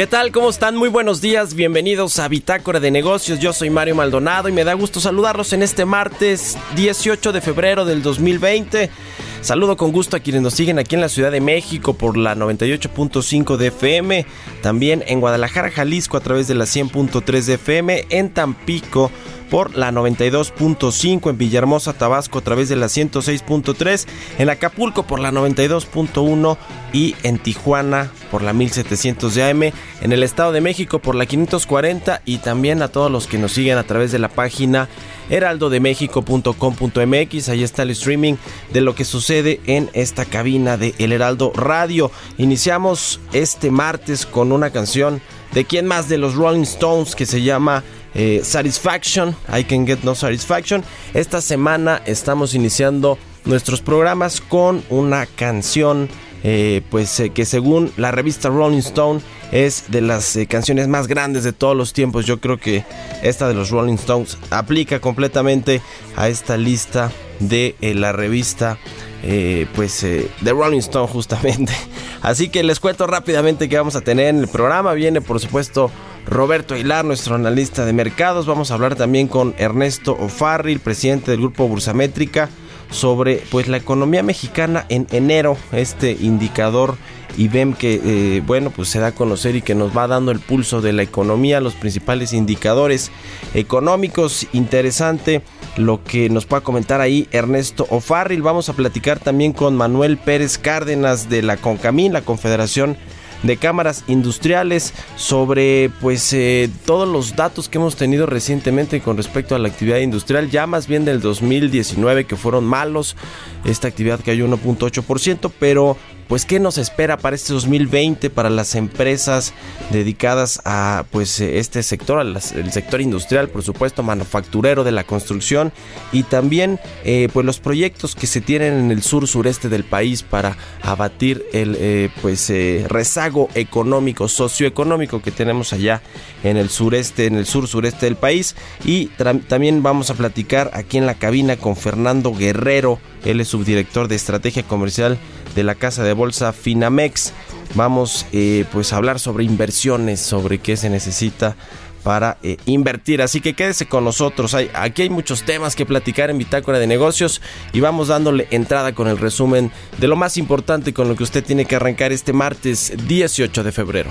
¿Qué tal? ¿Cómo están? Muy buenos días, bienvenidos a Bitácora de Negocios. Yo soy Mario Maldonado y me da gusto saludarlos en este martes 18 de febrero del 2020. Saludo con gusto a quienes nos siguen aquí en la Ciudad de México por la 98.5 de FM, también en Guadalajara, Jalisco a través de la 100.3 de FM, en Tampico por la 92.5 en Villahermosa, Tabasco a través de la 106.3, en Acapulco por la 92.1 y en Tijuana por la 1700 de AM, en el Estado de México por la 540 y también a todos los que nos siguen a través de la página heraldodemexico.com.mx. Ahí está el streaming de lo que sucede en esta cabina de El Heraldo Radio. Iniciamos este martes con una canción de quién más de los Rolling Stones que se llama eh, Satisfaction, I Can Get No Satisfaction. Esta semana estamos iniciando nuestros programas con una canción eh, pues eh, que según la revista Rolling Stone es de las canciones más grandes de todos los tiempos. Yo creo que esta de los Rolling Stones aplica completamente a esta lista de la revista pues de Rolling Stone justamente. Así que les cuento rápidamente que vamos a tener en el programa. Viene por supuesto Roberto Hilar, nuestro analista de mercados. Vamos a hablar también con Ernesto Ofarri, el presidente del grupo Bursamétrica, sobre pues la economía mexicana en enero, este indicador IBEM que eh, bueno pues se da a conocer y que nos va dando el pulso de la economía, los principales indicadores económicos. Interesante lo que nos pueda comentar ahí Ernesto Ofarril. Vamos a platicar también con Manuel Pérez Cárdenas de la CONCAMIN, la Confederación de cámaras industriales sobre pues eh, todos los datos que hemos tenido recientemente con respecto a la actividad industrial ya más bien del 2019 que fueron malos esta actividad cayó 1.8% pero pues qué nos espera para este 2020 para las empresas dedicadas a pues este sector, el sector industrial, por supuesto, manufacturero de la construcción y también eh, pues los proyectos que se tienen en el sur sureste del país para abatir el eh, pues eh, rezago económico, socioeconómico que tenemos allá en el sureste, en el sur sureste del país. Y también vamos a platicar aquí en la cabina con Fernando Guerrero, él es subdirector de estrategia comercial de la casa de bolsa Finamex. Vamos eh, pues a hablar sobre inversiones, sobre qué se necesita para eh, invertir. Así que quédese con nosotros. Hay, aquí hay muchos temas que platicar en Bitácora de Negocios y vamos dándole entrada con el resumen de lo más importante con lo que usted tiene que arrancar este martes 18 de febrero.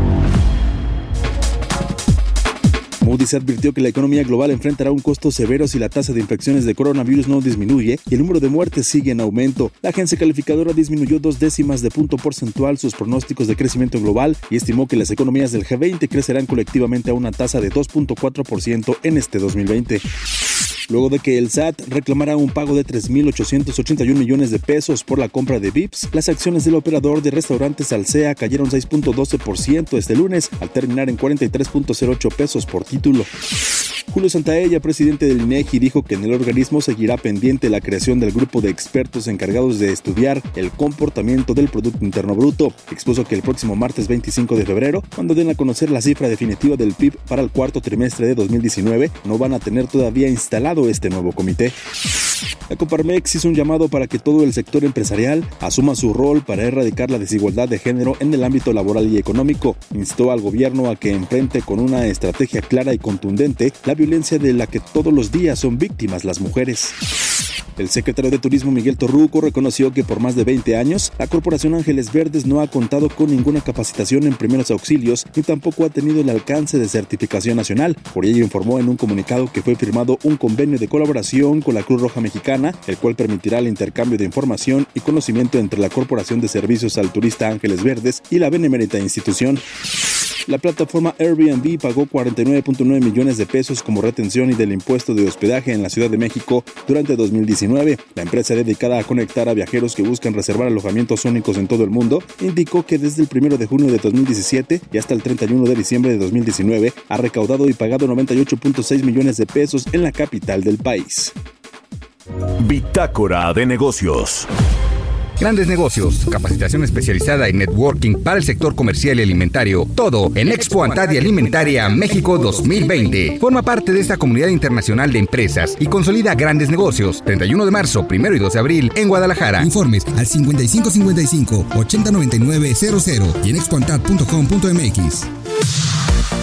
Moody's advirtió que la economía global enfrentará un costo severo si la tasa de infecciones de coronavirus no disminuye y el número de muertes sigue en aumento. La agencia calificadora disminuyó dos décimas de punto porcentual sus pronósticos de crecimiento global y estimó que las economías del G20 crecerán colectivamente a una tasa de 2.4% en este 2020 luego de que el SAT reclamara un pago de 3.881 millones de pesos por la compra de VIPS, las acciones del operador de restaurantes Alsea cayeron 6.12% este lunes, al terminar en 43.08 pesos por título. Julio Santaella, presidente del INEGI, dijo que en el organismo seguirá pendiente la creación del grupo de expertos encargados de estudiar el comportamiento del Producto Interno Bruto. Expuso que el próximo martes 25 de febrero, cuando den a conocer la cifra definitiva del PIB para el cuarto trimestre de 2019, no van a tener todavía instalado este nuevo comité. La Coparmex hizo un llamado para que todo el sector empresarial asuma su rol para erradicar la desigualdad de género en el ámbito laboral y económico. Instó al gobierno a que enfrente con una estrategia clara y contundente la violencia de la que todos los días son víctimas las mujeres. El secretario de Turismo Miguel Torruco reconoció que por más de 20 años la Corporación Ángeles Verdes no ha contado con ninguna capacitación en primeros auxilios ni tampoco ha tenido el alcance de certificación nacional. Por ello informó en un comunicado que fue firmado un convenio de colaboración con la Cruz Roja Mexicana, el cual permitirá el intercambio de información y conocimiento entre la Corporación de Servicios al Turista Ángeles Verdes y la benemérita institución. La plataforma Airbnb pagó 49.9 millones de pesos como retención y del impuesto de hospedaje en la Ciudad de México durante 2019. La empresa dedicada a conectar a viajeros que buscan reservar alojamientos únicos en todo el mundo indicó que desde el 1 de junio de 2017 y hasta el 31 de diciembre de 2019 ha recaudado y pagado 98.6 millones de pesos en la capital del país. Bitácora de negocios. Grandes negocios, capacitación especializada y networking para el sector comercial y alimentario. Todo en Expo Antadia Alimentaria México 2020. Forma parte de esta comunidad internacional de empresas y consolida grandes negocios. 31 de marzo, 1 y 2 de abril en Guadalajara. Informes al 5555 809900 y en expoantad.com.mx.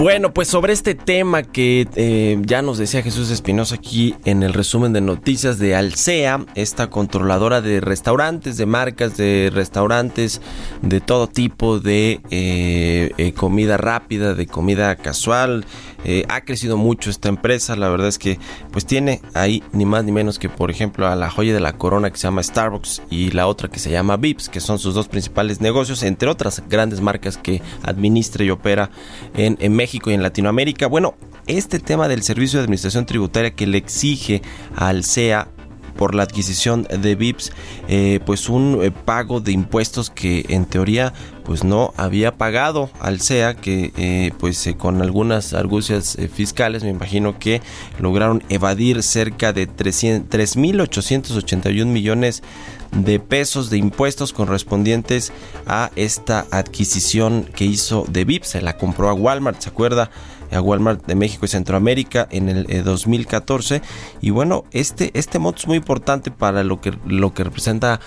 Bueno, pues sobre este tema que eh, ya nos decía Jesús Espinosa aquí en el resumen de noticias de Alsea, esta controladora de restaurantes, de marcas de restaurantes, de todo tipo de eh, eh, comida rápida, de comida casual, eh, ha crecido mucho esta empresa, la verdad es que pues tiene ahí ni más ni menos que por ejemplo a la joya de la corona que se llama Starbucks y la otra que se llama Vips, que son sus dos principales negocios, entre otras grandes marcas que administra y opera en, México y en Latinoamérica. Bueno, este tema del servicio de administración tributaria que le exige al CEA por la adquisición de VIPs, eh, pues un eh, pago de impuestos que en teoría pues no había pagado al SEA que eh, pues con algunas argucias fiscales me imagino que lograron evadir cerca de 3.881 millones de pesos de impuestos correspondientes a esta adquisición que hizo de VIPs, se la compró a Walmart, ¿se acuerda? a Walmart de México y Centroamérica en el 2014 y bueno este este es muy importante para lo que lo que representa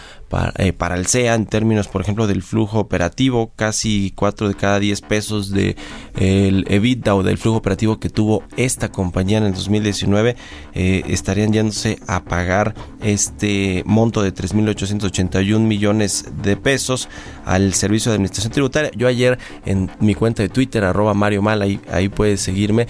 eh, para, el SEA en términos, por ejemplo, del flujo operativo, casi 4 de cada 10 pesos de el EBITDA o del flujo operativo que tuvo esta compañía en el 2019 eh, estarían yéndose a pagar este monto de 3.881 millones de pesos al Servicio de Administración Tributaria. Yo ayer en mi cuenta de Twitter, arroba Mario Mal, ahí, ahí puedes seguirme,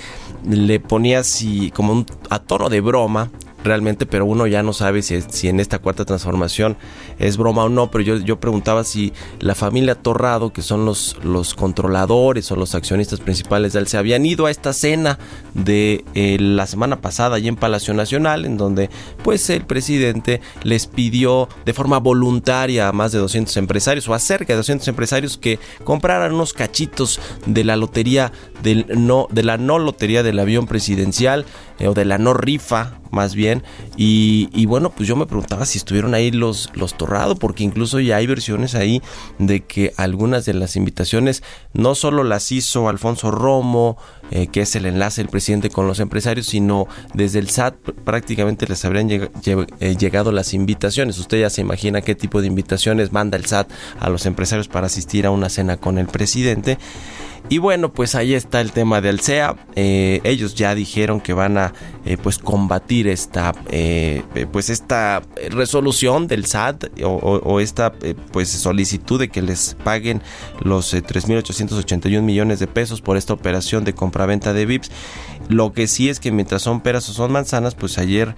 le ponía así como un, a tono de broma realmente, pero uno ya no sabe si, si en esta cuarta transformación es broma o no, pero yo, yo preguntaba si la familia Torrado, que son los, los controladores o los accionistas principales de él, se habían ido a esta cena de eh, la semana pasada allí en Palacio Nacional, en donde pues el presidente les pidió de forma voluntaria a más de 200 empresarios o a cerca de 200 empresarios que compraran unos cachitos de la lotería del no de la no lotería del avión presidencial eh, o de la no rifa más bien. Y, bueno, pues yo me preguntaba si estuvieron ahí los, los Torrado, porque incluso ya hay versiones ahí de que algunas de las invitaciones no solo las hizo Alfonso Romo, eh, que es el enlace del presidente con los empresarios, sino desde el SAT prácticamente les habrían eh, llegado las invitaciones. Usted ya se imagina qué tipo de invitaciones manda el SAT a los empresarios para asistir a una cena con el presidente. Y bueno, pues ahí está el tema de Alsea. Eh, ellos ya dijeron que van a eh, pues combatir esta eh, pues esta resolución del SAT o, esta pues solicitud de que les paguen los 3.881 millones de pesos por esta operación de compraventa de VIPs. Lo que sí es que mientras son peras o son manzanas, pues ayer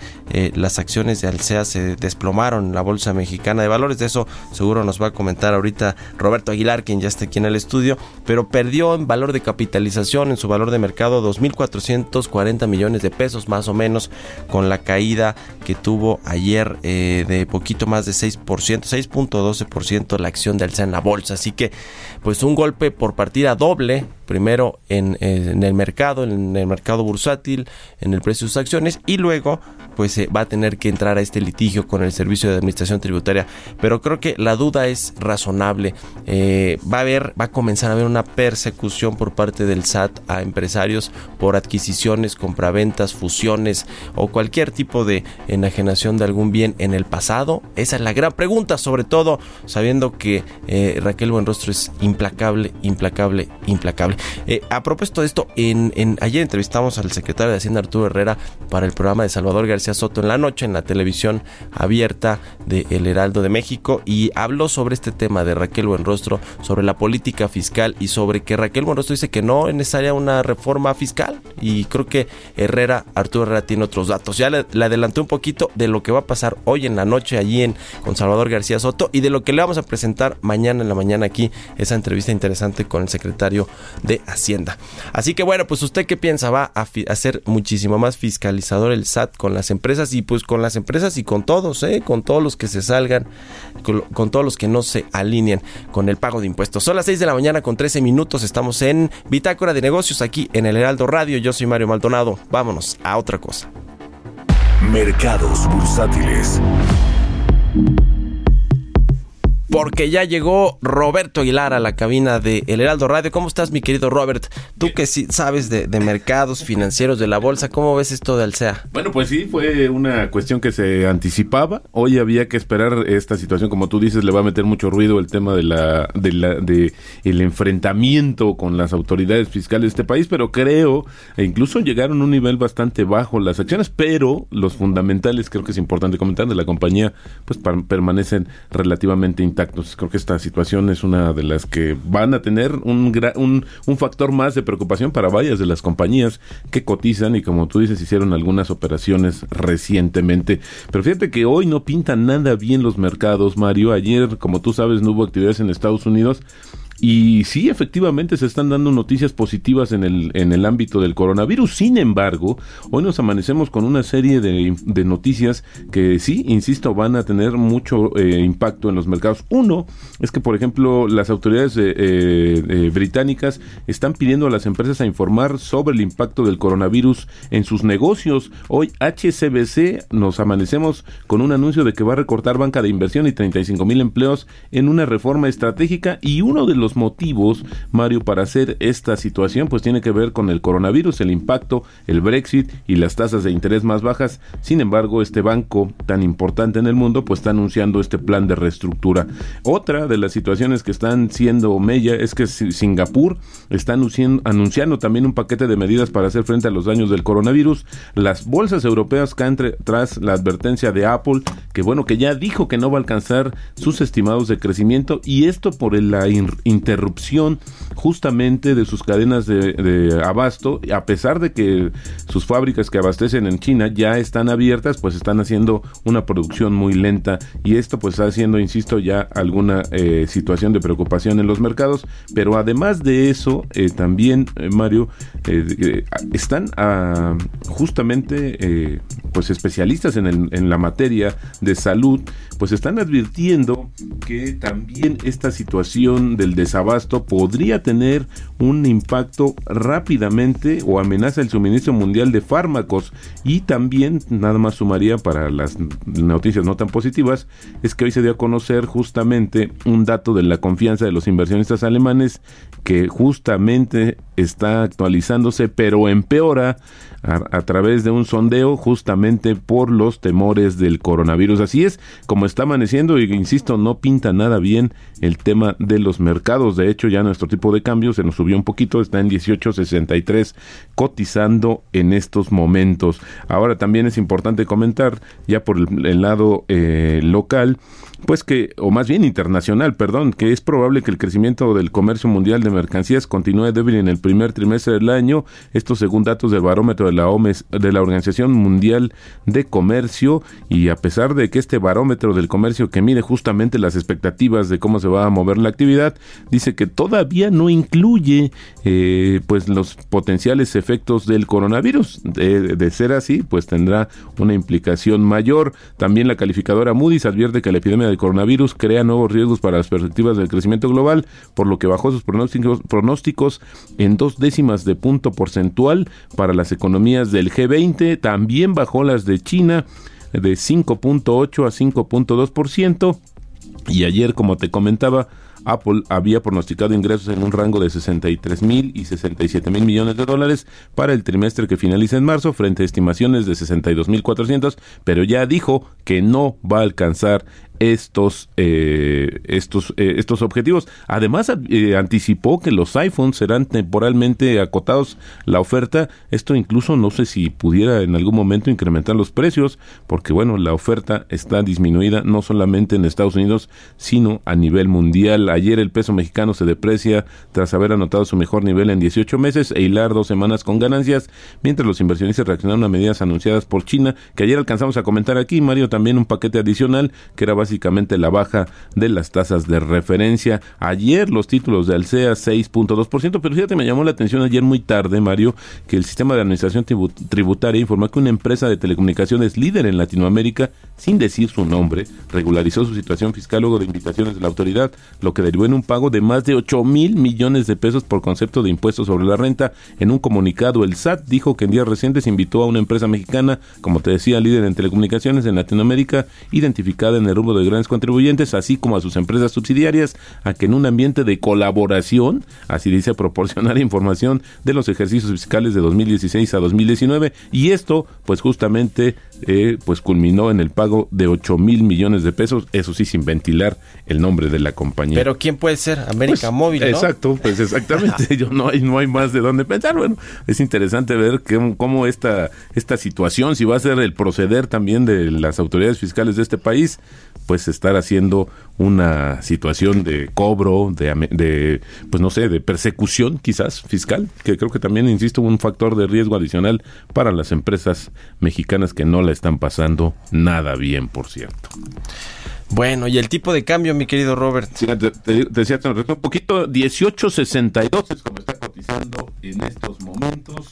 las acciones de Alsea se desplomaron en la Bolsa Mexicana de Valores. De eso seguro nos va a comentar ahorita Roberto Aguilar, quien ya está aquí en el estudio, pero perdió en valor de capitalización, en su valor de mercado 2.440 millones de pesos más o menos, con la caída que tuvo ayer eh, de poquito más de 6%, 6.12% la acción de Alza en la bolsa. Así que pues un golpe por partida doble, primero en, en el mercado, en el mercado bursátil, en el precio de sus acciones y luego pues va a tener que entrar a este litigio con el Servicio de Administración Tributaria. Pero creo que la duda es razonable. Eh, va a haber, va a comenzar a haber una persecución por parte del SAT a empresarios por adquisiciones, compraventas, fusiones o cualquier tipo de enajenación de algún bien en el pasado. Esa es la gran pregunta, sobre todo sabiendo que eh, Raquel Buenrostro es implacable, implacable, implacable. Eh, a propósito de esto, en, ayer entrevistamos al secretario de Hacienda Arturo Herrera para el programa de Salvador García Soto en la noche en la televisión abierta de El Heraldo de México y habló sobre este tema de Raquel Buenrostro, sobre la política fiscal y sobre que Raquel Buenrostro dice que no es necesaria una reforma fiscal y creo que Herrera, Arturo Herrera tiene otros datos. Ya le, adelanté un poquito de lo que va a pasar hoy en la noche allí en con Salvador García Soto y de lo que le vamos a presentar mañana en la mañana aquí, esa entrevista interesante con el secretario de Hacienda. Así que bueno, pues usted qué piensa, va a, a ser muchísimo más fiscalizador el SAT con las empresas y pues con las empresas y con todos, ¿eh? con todos los que se salgan, con, todos los que no se alineen con el pago de impuestos. Son las 6 de la mañana con 13 minutos, estamos en Bitácora de Negocios aquí en el Heraldo Radio. Yo soy Mario Maldonado. Vámonos a otra cosa. Mercados bursátiles porque ya llegó Roberto Aguilar a la cabina de El Heraldo Radio. ¿Cómo estás, mi querido Robert? Tú que sí sabes de, mercados financieros de la bolsa, ¿cómo ves esto de Alsea? Bueno, pues sí, fue una cuestión que se anticipaba. Hoy había que esperar esta situación, como tú dices, le va a meter mucho ruido el tema de la, de la, de el enfrentamiento con las autoridades fiscales de este país, pero creo, e incluso llegaron a un nivel bastante bajo las acciones, pero los fundamentales, creo que es importante comentar, de la compañía, pues permanecen relativamente intactos Creo que esta situación es una de las que van a tener un, un, un factor más de preocupación para varias de las compañías que cotizan y como tú dices hicieron algunas operaciones recientemente. Pero fíjate que hoy no pintan nada bien los mercados, Mario. Ayer, como tú sabes, no hubo actividades en Estados Unidos y sí, efectivamente se están dando noticias positivas en el, en el ámbito del coronavirus. Sin embargo, hoy nos amanecemos con una serie de, de noticias que sí, insisto, van a tener mucho eh, impacto en los mercados. Uno es que, por ejemplo, las autoridades eh, eh, británicas están pidiendo a las empresas a informar sobre el impacto del coronavirus en sus negocios. Hoy HCBC nos amanecemos con un anuncio de que va a recortar banca de inversión y 35 mil empleos en una reforma estratégica y uno de los los motivos, Mario, para hacer esta situación, pues tiene que ver con el coronavirus, el impacto, el Brexit y las tasas de interés más bajas. Sin embargo, este banco tan importante en el mundo, pues está anunciando este plan de reestructura. Otra de las situaciones que están siendo mella es que Singapur está anunciando, también un paquete de medidas para hacer frente a los daños del coronavirus. Las bolsas europeas caen tras la advertencia de Apple, que bueno, que ya dijo que no va a alcanzar sus estimados de crecimiento y esto por la interrupción justamente de sus cadenas de, abasto, a pesar de que sus fábricas que abastecen en China ya están abiertas, pues están haciendo una producción muy lenta. Y esto pues está haciendo, insisto, ya alguna eh, situación de preocupación en los mercados, pero además de eso, eh, también, eh, Mario, están ah, justamente pues especialistas en, en la materia de salud, pues están advirtiendo que también esta situación del desabasto podría tener un impacto rápidamente o amenaza el suministro mundial de fármacos. Y también nada más sumaría para las noticias no tan positivas es que hoy se dio a conocer justamente un dato de la confianza de los inversionistas alemanes que justamente está actualizándose pero empeora a, través de un sondeo justamente por los temores del coronavirus. Así es, como está amaneciendo y insisto, no pinta nada bien el tema de los mercados. De hecho, ya nuestro tipo de cambio se nos subió un poquito, está en 18.63 cotizando en estos momentos. Ahora también es importante comentar, ya por el, lado eh, local, pues que, o más bien internacional, perdón, que es probable que el crecimiento del comercio mundial de mercancías continúe débil en el primer trimestre del año, esto según datos del barómetro de la OMS, de la Organización Mundial de Comercio, y a pesar de que este barómetro del comercio que mide justamente las expectativas de cómo se va a mover la actividad, dice que todavía no incluye eh, pues los potenciales efectos del coronavirus. De, de ser así, pues tendrá una implicación mayor. También la calificadora Moody's advierte que la epidemia de coronavirus crea nuevos riesgos para las perspectivas del crecimiento global, por lo que bajó sus pronósticos, pronósticos en dos décimas de punto porcentual para las economías del G20, también bajó las de China de 5.8 a 5.2%. Y ayer, como te comentaba, Apple había pronosticado ingresos en un rango de 63 mil y 67 mil millones de dólares para el trimestre que finaliza en marzo, frente a estimaciones de 62 mil 400, pero ya dijo que no va a alcanzar estos eh, estos eh, estos objetivos. Además eh, anticipó que los iPhones serán temporalmente acotados la oferta. Esto incluso no sé si pudiera en algún momento incrementar los precios, porque bueno la oferta está disminuida no solamente en Estados Unidos sino a nivel mundial. Ayer el peso mexicano se deprecia tras haber anotado su mejor nivel en 18 meses e hilar dos semanas con ganancias, mientras los inversionistas reaccionaron a medidas anunciadas por China que ayer alcanzamos a comentar aquí. Mario también un paquete adicional que era la baja de las tasas de referencia. Ayer los títulos de Alsea 6.2%, pero fíjate, me llamó la atención ayer muy tarde, Mario, que el sistema de administración tributaria informó que una empresa de telecomunicaciones líder en Latinoamérica, sin decir su nombre, regularizó su situación fiscal luego de invitaciones de la autoridad, lo que derivó en un pago de más de 8 mil millones de pesos por concepto de impuestos sobre la renta. En un comunicado, el SAT dijo que en días recientes invitó a una empresa mexicana, como te decía, líder en telecomunicaciones en Latinoamérica, identificada en el rumbo de grandes contribuyentes, así como a sus empresas subsidiarias, a que en un ambiente de colaboración, así dice, proporcionar información de los ejercicios fiscales de 2016 a 2019 y esto, pues justamente, eh, pues culminó en el pago de 8 mil millones de pesos, eso sí, sin ventilar el nombre de la compañía. Pero ¿quién puede ser? América pues, Móvil, ¿no? Exacto, pues exactamente, yo no hay, no hay más de dónde pensar. Bueno, es interesante ver que, cómo esta, esta situación, si va a ser el proceder también de las autoridades fiscales de este país, pues estar haciendo una situación de cobro, de, de, pues no sé, de persecución quizás fiscal, que creo que también, insisto, un factor de riesgo adicional para las empresas mexicanas que no la están pasando nada bien, por cierto. Bueno, y el tipo de cambio, mi querido Robert. Sí, te, decía un poquito, 18.62 es como está cotizando en estos momentos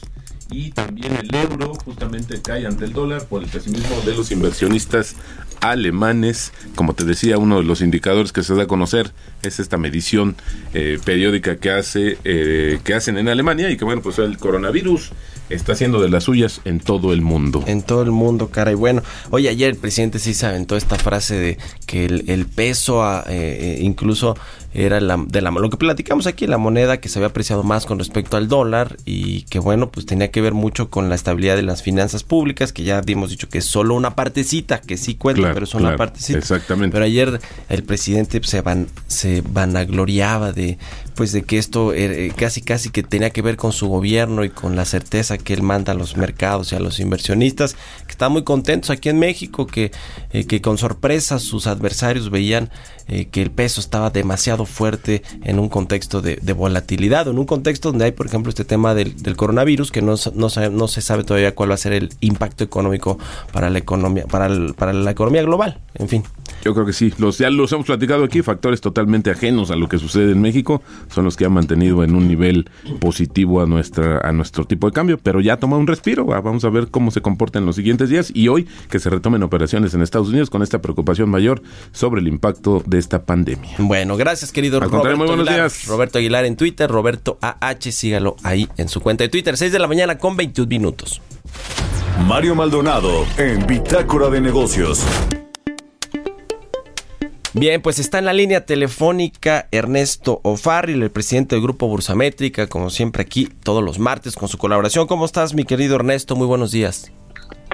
y también el euro justamente cae ante el dólar por el pesimismo de los inversionistas alemanes. Como te decía, uno de los indicadores que se da a conocer es esta medición eh, periódica que hace eh, que hacen en Alemania y que bueno, pues el coronavirus está haciendo de las suyas en todo el mundo. En todo el mundo, cara. Y bueno, hoy ayer el presidente sí se aventó esta frase de que el, peso ah, eh, incluso era la, de la, lo que platicamos aquí, la moneda que se había apreciado más con respecto al dólar y que bueno, pues tenía que ver mucho con la estabilidad de las finanzas públicas, que ya hemos dicho que es solo una partecita, que sí cuenta, pero es una partecita. Exactamente. Pero ayer el presidente se, van, se vanagloriaba de pues de que esto eh, casi casi que tenía que ver con su gobierno y con la certeza que él manda a los mercados y a los inversionistas, que están muy contentos aquí en México, que, eh, que con sorpresa sus adversarios veían eh, que el peso estaba demasiado fuerte en un contexto de, volatilidad, en un contexto donde hay, por ejemplo, este tema del, coronavirus, que no, no, no, se sabe todavía cuál va a ser el impacto económico para la economía, para, la economía global, en fin. Yo creo que sí, los, ya los hemos platicado aquí, factores totalmente ajenos a lo que sucede en México son los que han mantenido en un nivel positivo a nuestra a nuestro tipo de cambio. pero ya toma un respiro. Vamos a ver cómo se comporta en los siguientes días y hoy que se retomen operaciones en Estados Unidos con esta preocupación mayor sobre el impacto esta pandemia. Bueno, gracias querido Roberto muy buenos Aguilar. días. Roberto Aguilar en Twitter, Roberto AH, sígalo ahí en su cuenta de Twitter, 6 de la mañana con 21 minutos. Mario Maldonado en Bitácora de Negocios. Bien, pues está en la línea telefónica Ernesto O'Farrill, el presidente del Grupo Bursamétrica, como siempre aquí todos los martes con su colaboración. ¿Cómo estás, mi querido Ernesto? Muy buenos días.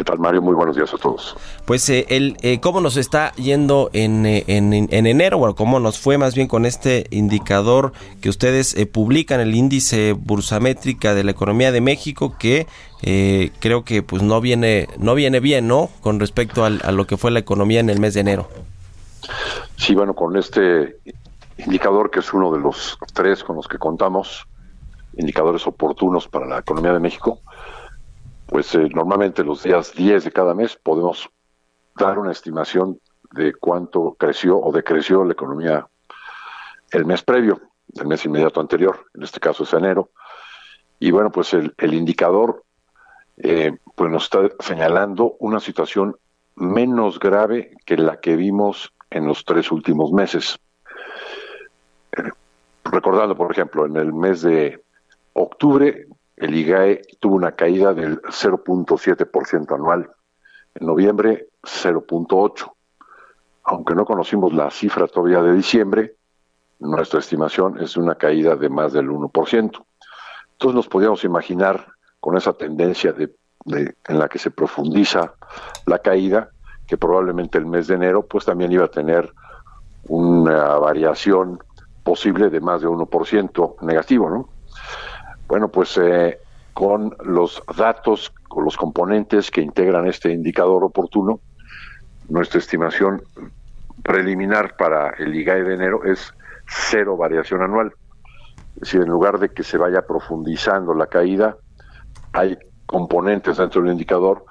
¿Qué tal, Mario? Muy buenos días a todos. Pues eh, el, eh, cómo nos está yendo en, eh, en, en, enero, bueno, cómo nos fue más bien con este indicador que ustedes eh, publican, el índice bursamétrica de la economía de México, que eh, creo que pues no viene, no viene bien, ¿no? Con respecto al, a lo que fue la economía en el mes de enero. Sí, bueno, con este indicador que es uno de los tres con los que contamos, indicadores oportunos para la economía de México, pues eh, normalmente los días 10 de cada mes podemos dar una estimación de cuánto creció o decreció la economía el mes previo, el mes inmediato anterior, en este caso es enero. Y bueno, pues el, indicador eh, pues nos está señalando una situación menos grave que la que vimos en los tres últimos meses. Eh, recordando, por ejemplo, en el mes de octubre el IGAE tuvo una caída del 0.7% anual, en noviembre 0.8%. Aunque no conocimos la cifra todavía de diciembre, nuestra estimación es una caída de más del 1%. Entonces nos podíamos imaginar con esa tendencia de, en la que se profundiza la caída, que probablemente el mes de enero pues también iba a tener una variación posible de más de 1% negativo, ¿no? Bueno, pues eh, con los datos, con los componentes que integran este indicador oportuno, nuestra estimación preliminar para el IGAE de enero es cero variación anual. Es decir, en lugar de que se vaya profundizando la caída, hay componentes dentro del indicador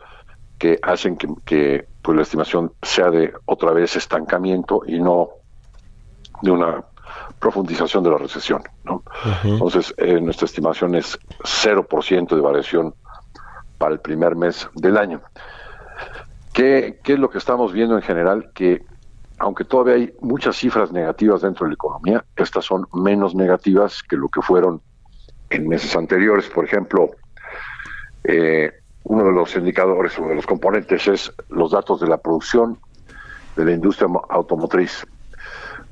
que hacen que, pues la estimación sea de otra vez estancamiento y no de una profundización de la recesión. ¿no? Uh -huh. Entonces, eh, nuestra estimación es 0% de variación para el primer mes del año. ¿Qué, ¿Qué, es lo que estamos viendo en general? Que aunque todavía hay muchas cifras negativas dentro de la economía, estas son menos negativas que lo que fueron en meses anteriores. Por ejemplo, eh, uno de los indicadores o de los componentes es los datos de la producción de la industria automotriz.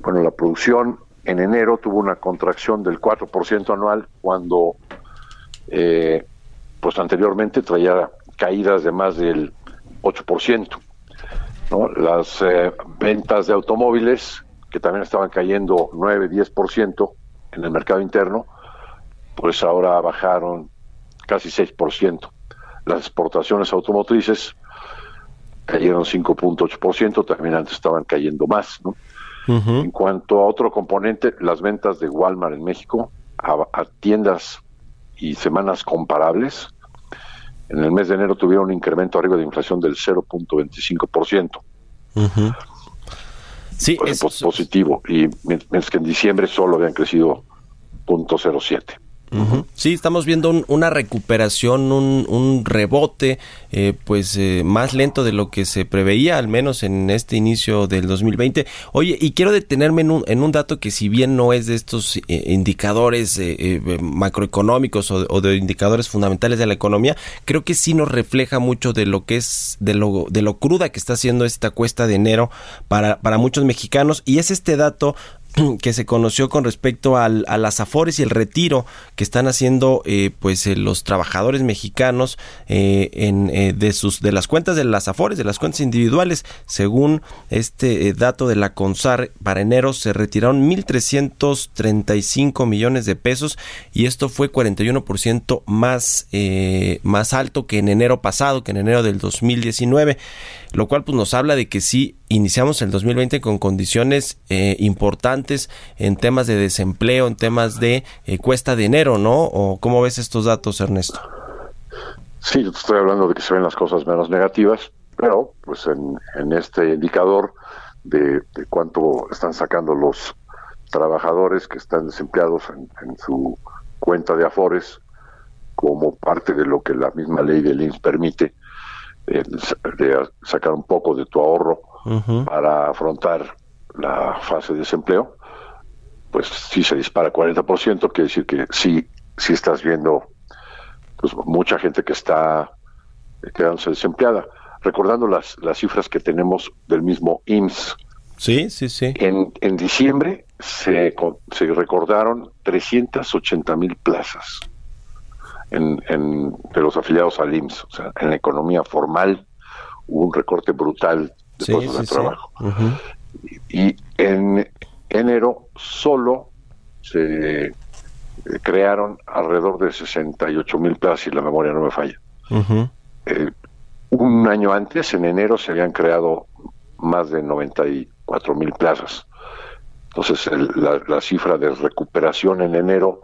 Bueno, la producción en enero tuvo una contracción del 4% anual cuando eh, pues anteriormente traía caídas de más del 8%. ¿no? Las eh, ventas de automóviles, que también estaban cayendo 9-10% en el mercado interno, pues ahora bajaron casi 6%. Las exportaciones automotrices cayeron 5.8%, también antes estaban cayendo más. Uh -huh. En cuanto a otro componente, las ventas de Walmart en México a, a, tiendas y semanas comparables, en el mes de enero tuvieron un incremento arriba de inflación del 0.25%. Uh -huh. Sí, pues, es positivo. Y mientras que en diciembre solo habían crecido 0.07. Sí, estamos viendo un, una recuperación, un, rebote, eh, pues eh, más lento de lo que se preveía, al menos en este inicio del 2020. Oye, y quiero detenerme en un, en un dato que si bien no es de estos eh, indicadores macroeconómicos o, de indicadores fundamentales de la economía, creo que sí nos refleja mucho de lo que es, de lo, de lo cruda que está haciendo esta cuesta de enero para, para muchos mexicanos, y es este dato que se conoció con respecto al, a las afores y el retiro que están haciendo eh, pues eh, los trabajadores mexicanos eh, en, de sus de las cuentas de las afores de las cuentas individuales. Según este dato de la CONSAR para enero se retiraron 1.335 millones de pesos y esto fue 41% más más alto que en enero pasado que en enero del 2019 lo cual pues nos habla de que sí iniciamos el 2020 con condiciones eh, importantes en temas de desempleo, en temas de eh, cuesta de enero, ¿no? ¿O cómo ves estos datos, Ernesto? Sí, yo te estoy hablando de que se ven las cosas menos negativas, pero pues en, en este indicador de, de, cuánto están sacando los trabajadores que están desempleados en, en su cuenta de Afores, como parte de lo que la misma ley del INSS permite, de sacar un poco de tu ahorro para afrontar la fase de desempleo, pues si se dispara 40%, quiere decir que sí, sí estás viendo pues mucha gente que está quedándose desempleada. Recordando las, las cifras que tenemos del mismo IMSS. Sí, sí, sí. En, en diciembre se, se recordaron 380 mil plazas en, en, de los afiliados al IMSS. O sea, en la economía formal hubo un recorte brutal de puestos de trabajo. Y, en enero solo se eh, crearon alrededor de 68 mil plazas, si la memoria no me falla. Eh, un año antes, en enero, se habían creado más de 94 mil plazas. Entonces, la, la, cifra de recuperación en enero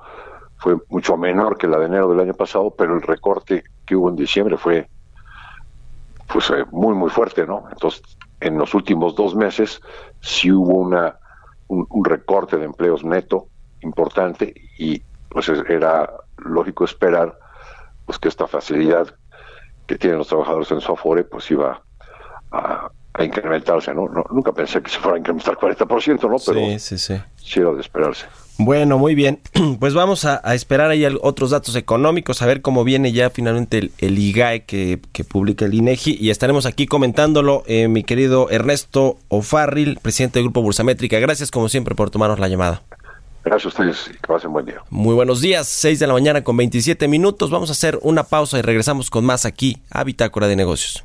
fue mucho menor que la de enero del año pasado, pero el recorte que hubo en diciembre fue pues eh, muy muy fuerte, ¿no? Entonces, en los últimos dos meses sí hubo una un, recorte de empleos neto importante y pues era lógico esperar pues que esta facilidad que tienen los trabajadores en su afore pues iba a, incrementarse, ¿no? Nunca pensé que se fuera a incrementar 40%, ¿no? Pero sí, sí, sí. sí era de esperarse. Bueno, muy bien. Pues vamos a, esperar ahí otros datos económicos, a ver cómo viene ya finalmente el, IGAE que, publica el INEGI y estaremos aquí comentándolo, eh, mi querido Ernesto Ofarril, presidente del Grupo Bursamétrica. Gracias como siempre por tomarnos la llamada. Gracias a ustedes y que pasen buen día. Muy buenos días, 6 de la mañana con 27 minutos. Vamos a hacer una pausa y regresamos con más aquí a Bitácora de Negocios.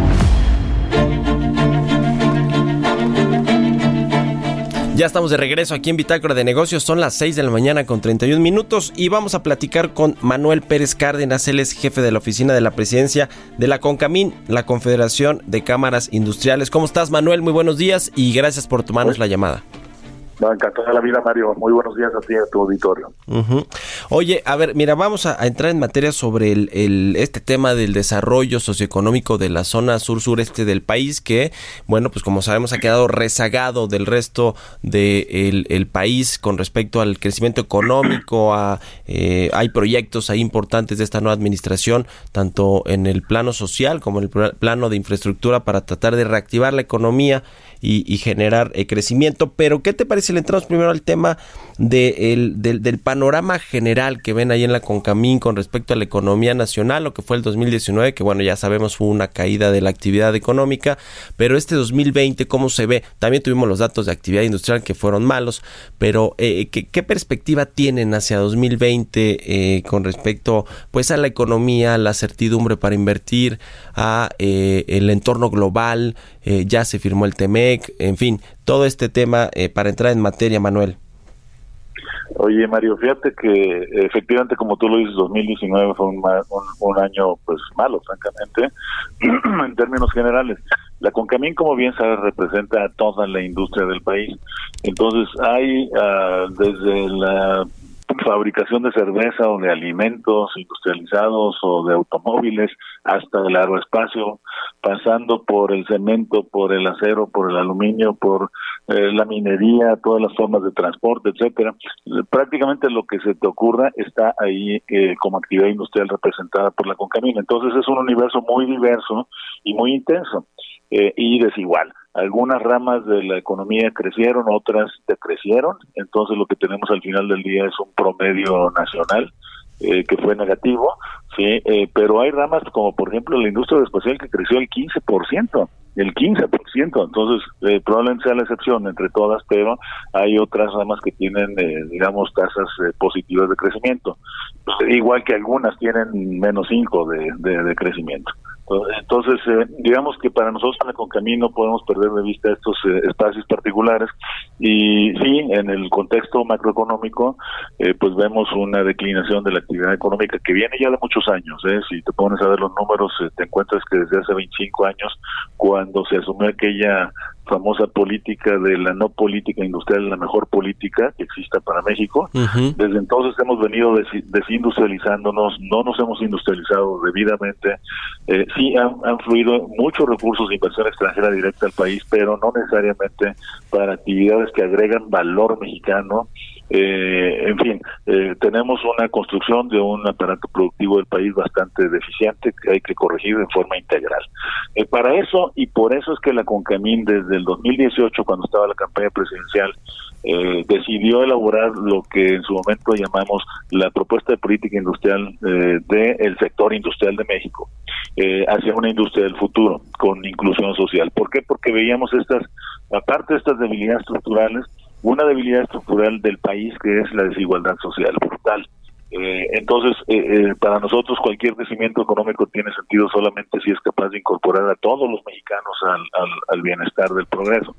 Ya estamos de regreso aquí en Bitácora de Negocios. Son las 6 de la mañana con 31 minutos y vamos a platicar con Manuel Pérez Cárdenas. Él es jefe de la oficina de la presidencia de la CONCAMIN, la Confederación de Cámaras Industriales. ¿Cómo estás, Manuel? Muy buenos días y gracias por tomarnos la llamada. No, encantada la vida, Mario. Muy buenos días a ti a tu auditorio. Oye, a ver, mira, vamos a, entrar en materia sobre el, este tema del desarrollo socioeconómico de la zona sur-sureste del país, que, bueno, pues como sabemos, ha quedado rezagado del resto del el país con respecto al crecimiento económico. A, eh, hay proyectos ahí importantes de esta nueva administración, tanto en el plano social como en el plano de infraestructura, para tratar de reactivar la economía y, generar eh, crecimiento. Pero, ¿qué te parece? Le entramos primero al tema de del, del, panorama general que ven ahí en la Concamín con respecto a la economía nacional, lo que fue el 2019, que bueno, ya sabemos fue una caída de la actividad económica, pero este 2020, ¿cómo se ve? También tuvimos los datos de actividad industrial que fueron malos, pero eh, ¿qué, ¿qué, perspectiva tienen hacia 2020 eh, con respecto pues a la economía, la certidumbre para invertir, a eh, el entorno global, ya se firmó el En fin, todo este tema para entrar en materia, Manuel. Oye, Mario, fíjate que efectivamente, como tú lo dices, 2019 fue un, un, año pues malo, francamente, en términos generales. La Concamín, como bien sabes, representa a toda la industria del país. Entonces, hay uh, desde la fabricación de cerveza o de alimentos industrializados o de automóviles hasta el aeroespacio, pasando por el cemento, por el acero, por el aluminio, por eh, la minería, todas las formas de transporte, etcétera. Prácticamente lo que se te ocurra está ahí eh, como actividad industrial representada por la Concamina. Entonces es un universo muy diverso y muy intenso eh, y desigual. Algunas ramas de la economía crecieron, otras decrecieron. Entonces lo que tenemos al final del día es un promedio nacional eh, que fue negativo, sí, eh, pero hay ramas como por ejemplo la industria espacial que creció el 15%, el 15%, entonces eh, probablemente sea la excepción entre todas, pero hay otras ramas que tienen, eh, digamos, tasas positivas de crecimiento, igual que algunas tienen menos 5 de, de, de crecimiento. Entonces, eh, digamos que para nosotros en con Camino podemos perder de vista estos eh, espacios particulares y sí, en el contexto macroeconómico, eh, pues vemos una declinación de la actividad económica que viene ya de muchos años. Si te pones a ver los números, te encuentras que desde hace 25 años, cuando se asumió aquella famosa política de la no política industrial, la mejor política que exista para México. Desde entonces hemos venido desindustrializándonos, no nos hemos industrializado debidamente. Eh, sí han, han, fluido muchos recursos de inversión extranjera directa al país, pero no necesariamente para actividades que agregan valor mexicano eh, en fin, eh, tenemos una construcción de un aparato productivo del país bastante deficiente que hay que corregir de forma integral. Eh, para eso, y por eso es que la CONCAMIN desde el 2018, cuando estaba la campaña presidencial, eh, decidió elaborar lo que en su momento llamamos la propuesta de política industrial eh, del sector industrial de México hacia una industria del futuro con inclusión social. ¿Por qué? Porque veíamos estas, aparte de estas debilidades estructurales, una debilidad estructural del país que es la desigualdad social brutal. Eh, entonces, eh, eh, para nosotros cualquier crecimiento económico tiene sentido solamente si es capaz de incorporar a todos los mexicanos al, al, bienestar del progreso.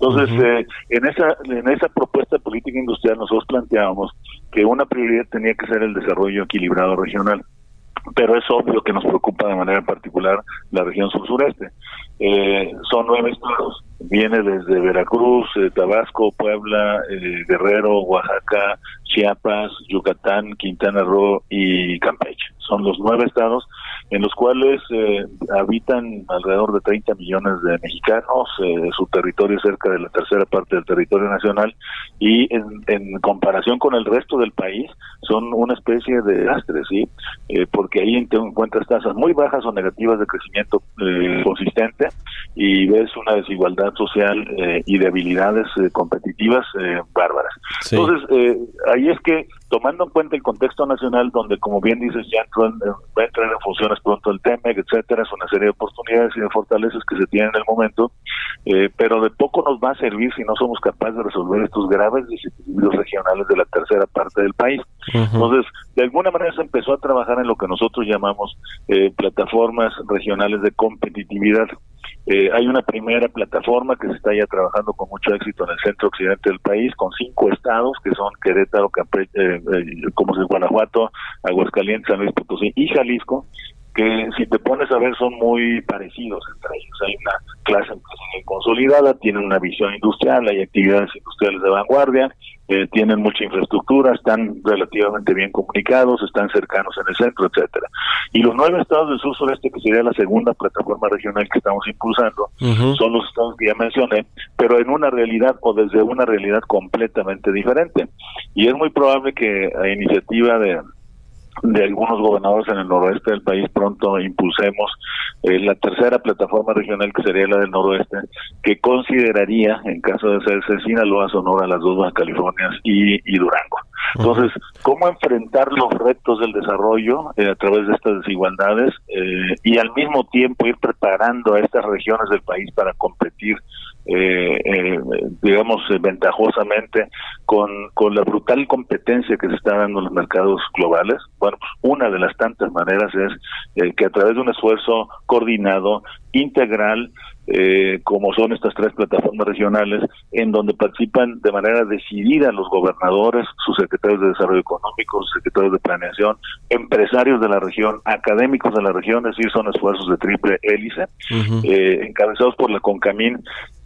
Entonces, en esa en esa propuesta de política industrial nosotros planteábamos que una prioridad tenía que ser el desarrollo equilibrado regional pero es obvio que nos preocupa de manera particular la región sur-sureste. Eh, son nueve estados, viene desde Veracruz, eh, Tabasco, Puebla, eh, Guerrero, Oaxaca, Chiapas, Yucatán, Quintana Roo y Campeche. Son los nueve estados en los cuales eh, habitan alrededor de 30 millones de mexicanos, eh, su territorio es cerca de la tercera parte del territorio nacional y en, comparación con el resto del país son una especie de desastre, ¿sí? Eh, porque ahí encuentras tasas muy bajas o negativas de crecimiento consistente y ves una desigualdad social y debilidades competitivas bárbaras. Entonces, ahí es que tomando en cuenta el contexto nacional, donde como bien dices, ya entró va a entrar en funciones pronto el TEMEC, etcétera, es una serie de oportunidades y de fortalezas que se tienen en el momento, eh, pero de poco nos va a servir si no somos capaces de resolver estos graves desequilibrios regionales de la tercera parte del país. Entonces, de alguna manera se empezó a trabajar en lo que nosotros llamamos eh, plataformas regionales de competitividad. Eh, hay una primera plataforma que se está ya trabajando con mucho éxito en el centro occidente del país, con cinco estados que son Querétaro, Campeche, eh, eh, como es Guanajuato, Aguascalientes, San Luis Potosí y Jalisco, que si te pones a ver son muy parecidos entre ellos. Hay una clase consolidada, tienen una visión industrial, hay actividades industriales de vanguardia, eh, tienen mucha infraestructura, están relativamente bien comunicados, están cercanos en el centro, etcétera. Y los nueve estados del sur sureste, que sería la segunda plataforma regional que estamos impulsando, son los estados que ya mencioné, pero en una realidad o desde una realidad completamente diferente. Y es muy probable que a iniciativa de de algunos gobernadores en el noroeste del país pronto impulsemos eh, la tercera plataforma regional que sería la del noroeste que consideraría en caso de ser Sinaloa, Sonora, las dos Baja Californias y, y Durango. Entonces, ¿cómo enfrentar los retos del desarrollo eh, a través de estas desigualdades eh, y al mismo tiempo ir preparando a estas regiones del país para competir eh, eh, digamos, eh, ventajosamente con, con la brutal competencia que se está dando en los mercados globales. Bueno, pues una de las tantas maneras es eh, que a través de un esfuerzo coordinado, integral, eh, como son estas tres plataformas regionales, en donde participan de manera decidida los gobernadores, sus secretarios de Desarrollo Económico, sus secretarios de Planeación, empresarios de la región, académicos de la región, es decir, son esfuerzos de triple hélice, eh, encabezados por la CONCAMIN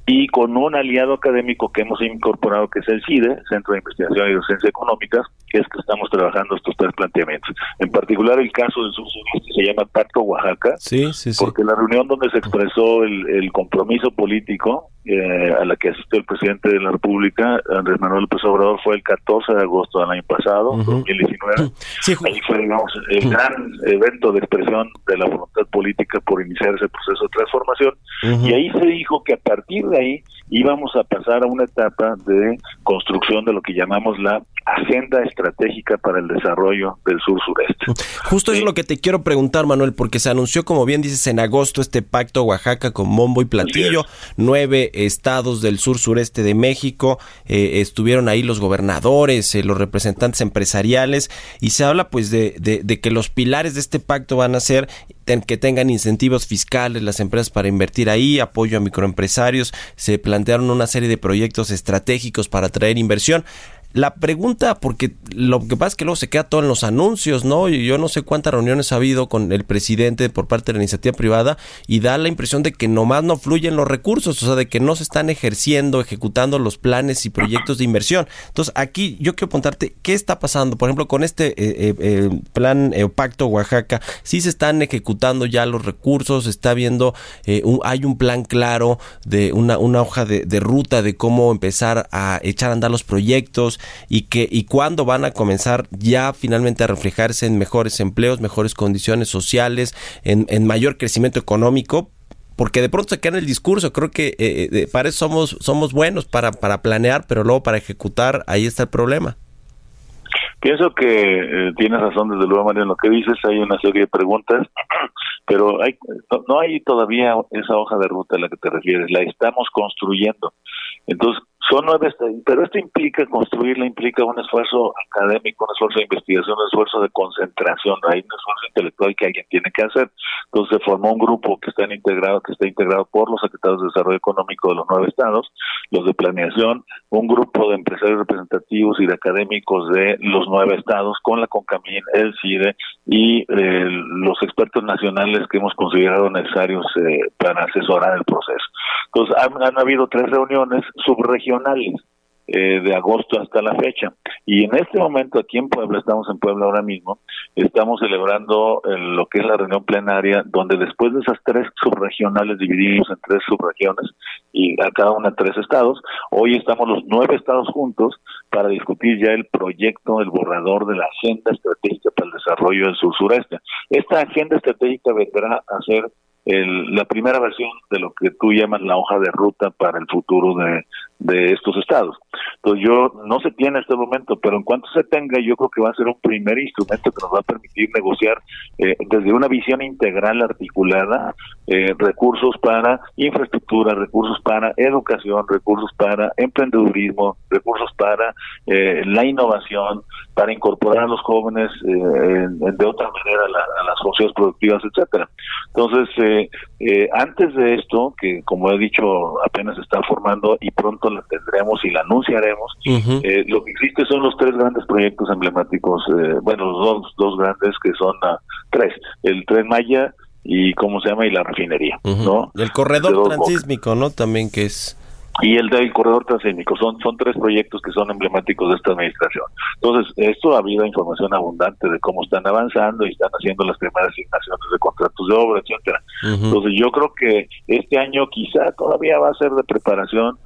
y con un aliado académico que hemos incorporado, que es el CIDE, Centro de Investigación y Docencia Económicas, que es que estamos trabajando estos tres planteamientos. En particular, el caso del sur se llama Pacto Oaxaca, sí, sí, sí. porque la reunión donde se expresó el, el compromiso político eh, a la que asistió el presidente de la República, Andrés Manuel López Obrador, fue el 14 de agosto del año pasado, 2019. Ahí fue, digamos, el gran evento de expresión de la voluntad política por iniciar ese proceso de transformación. Y ahí se dijo que a partir de ahí íbamos a pasar a una etapa de construcción de lo que llamamos la agenda estratégica para el desarrollo del sur sureste. Justo es lo que te quiero preguntar, Manuel, porque se anunció, como bien dices, en agosto este pacto Oaxaca con bombo y platillo. Nueve estados del sur sureste de México eh, estuvieron ahí los gobernadores, eh, los representantes empresariales, y se habla pues de, de, que los pilares de este pacto van a ser que tengan incentivos fiscales las empresas para invertir ahí, apoyo a microempresarios, se plantearon una serie de proyectos estratégicos para atraer inversión. La pregunta, porque lo que pasa es que luego se queda todo en los anuncios, ¿no? Y yo no sé cuántas reuniones ha habido con el presidente por parte de la iniciativa privada y da la impresión de que nomás no fluyen los recursos, o sea, de que no se están ejerciendo, ejecutando los planes y proyectos de inversión. Entonces, aquí yo quiero preguntarte, ¿qué está pasando? Por ejemplo, con este eh, eh, eh, plan Pacto Oaxaca, ¿sí se están ejecutando ya los recursos? ¿Está viendo, hay un plan claro de una, una hoja de, de ruta de cómo empezar a echar a andar los proyectos y que y cuándo van a comenzar ya finalmente a reflejarse en mejores empleos, mejores condiciones sociales, en, en mayor crecimiento económico, porque de pronto se queda en el discurso. Creo que eh, eh para somos, somos buenos, para, para planear, pero luego para ejecutar, ahí está el problema. Pienso que eh, tienes razón, desde luego, María, en lo que dices. Hay una serie de preguntas, pero hay, no hay todavía esa hoja de ruta a la que te refieres. La estamos construyendo. Entonces, son nueve, pero esto implica construirla, implica un esfuerzo académico, un esfuerzo de investigación, un esfuerzo de concentración, hay un esfuerzo intelectual que alguien tiene que hacer. Entonces se formó un grupo que está integrado, que está integrado por los secretarios de Desarrollo Económico de los nueve estados, los de planeación, un grupo de empresarios representativos y de académicos de los nueve estados, con la CONCAMIN, el CIDE y eh, los expertos nacionales que hemos considerado necesarios eh, para asesorar el proceso. Entonces han, han habido tres reuniones subregionales eh, de agosto hasta la fecha. Y en este momento aquí en Puebla, estamos en Puebla ahora mismo, estamos celebrando eh, lo que es la reunión plenaria, donde después de esas tres subregionales divididos en tres subregiones y a cada una tres estados, hoy estamos los nueve estados juntos para discutir ya el proyecto, el borrador de la Agenda Estratégica para el Desarrollo del Sur-Sureste. Esta Agenda Estratégica vendrá a ser el, la primera versión de lo que tú llamas la hoja de ruta para el futuro de, de estos estados. Entonces yo no se tiene en este momento, pero en cuanto se tenga, yo creo que va a ser un primer instrumento que nos va a permitir negociar eh, desde una visión integral articulada eh, recursos para infraestructura, recursos para educación, recursos para emprendedurismo, recursos para eh, la innovación, para incorporar a los jóvenes de otra manera a, las funciones productivas, etcétera. Entonces, antes de esto, que como he dicho apenas se está formando y pronto la tendremos y la anunciaremos. Eh, lo que existe son los tres grandes proyectos emblemáticos, eh, bueno, los dos, dos grandes que son uh, tres, el Tren Maya y cómo se llama y la refinería, ¿no? El corredor transísmico, ¿no? También que es y el del corredor transísmico. Son, son tres proyectos que son emblemáticos de esta administración. Entonces, esto ha habido información abundante de cómo están avanzando y están haciendo las primeras asignaciones de contratos de obra, etcétera. Entonces, yo creo que este año quizá todavía va a ser de preparación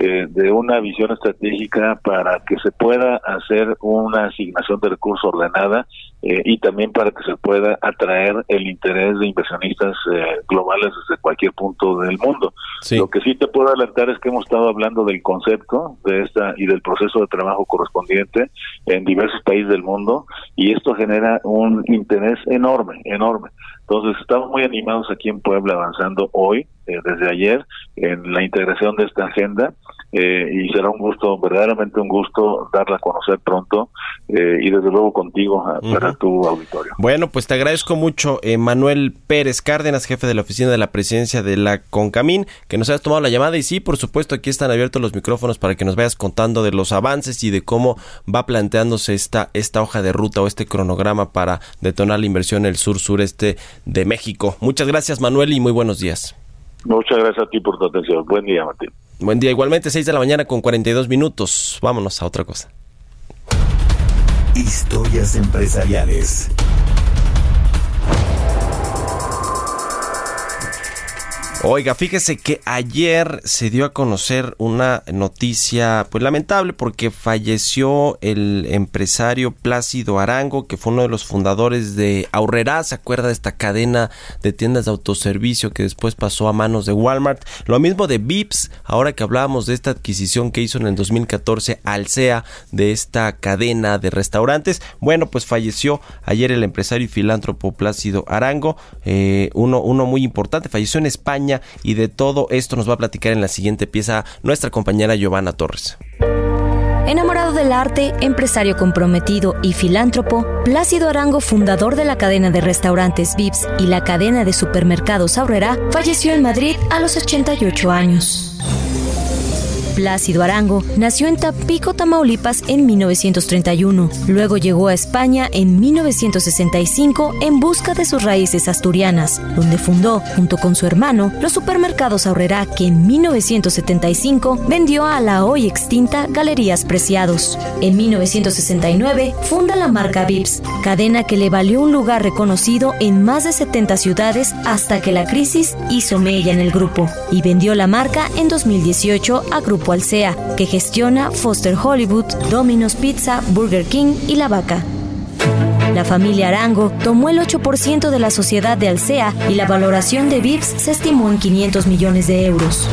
eh, de una visión estratégica para que se pueda hacer una asignación de recursos ordenada eh, y también para que se pueda atraer el interés de inversionistas eh, globales desde cualquier punto del mundo. Lo que sí te puedo adelantar es que hemos estado hablando del concepto de esta y del proceso de trabajo correspondiente en diversos países del mundo y esto genera un interés enorme, enorme. Entonces estamos muy animados aquí en Puebla avanzando hoy, eh, desde ayer, en la integración de esta agenda eh, y será un gusto, verdaderamente un gusto darla a conocer pronto eh, y desde luego contigo ah, para tu auditorio. Bueno, pues te agradezco mucho, Manuel Pérez Cárdenas, jefe de la oficina de la presidencia de la CONCAMIN, que nos hayas tomado la llamada y sí, por supuesto, aquí están abiertos los micrófonos para que nos vayas contando de los avances y de cómo va planteándose esta, esta hoja de ruta o este cronograma para detonar la inversión en el sur-sureste de México. Muchas gracias, Manuel, y muy buenos días. Muchas gracias a ti por tu atención. Buen día, Martín. Buen día, igualmente, 6 de la mañana con 42 minutos. Vámonos a otra cosa. Historias empresariales. Oiga, fíjese que ayer se dio a conocer una noticia pues lamentable porque falleció el empresario Plácido Arango, que fue uno de los fundadores de Aurrera, ¿se acuerda de esta cadena de tiendas de autoservicio que después pasó a manos de Walmart? Lo mismo de Vips, ahora que hablábamos de esta adquisición que hizo en el 2014 Alsea de esta cadena de restaurantes. Bueno, pues falleció ayer el empresario y filántropo Plácido Arango, eh, uno, uno muy importante, falleció en España y de todo esto nos va a platicar en la siguiente pieza nuestra compañera Giovanna Torres. Enamorado del arte, empresario comprometido y filántropo, Plácido Arango, fundador de la cadena de restaurantes Vips y la cadena de supermercados Aurrera, falleció en Madrid a los 88 años. Plácido Arango nació en Tampico, Tamaulipas en 1931. Luego llegó a España en 1965 en busca de sus raíces asturianas, donde fundó, junto con su hermano, los supermercados Aurrera que en 1975 vendió a la hoy extinta Galerías Preciados. En 1969 funda la marca Vips, cadena que le valió un lugar reconocido en más de 70 ciudades hasta que la crisis hizo mella en el grupo y vendió la marca en 2018 a Grupo Alsea, que gestiona Foster Hollywood, Domino's Pizza, Burger King y La Vaca. La familia Arango tomó el 8% de la sociedad de Alsea y la valoración de VIPS se estimó en 500 millones de euros.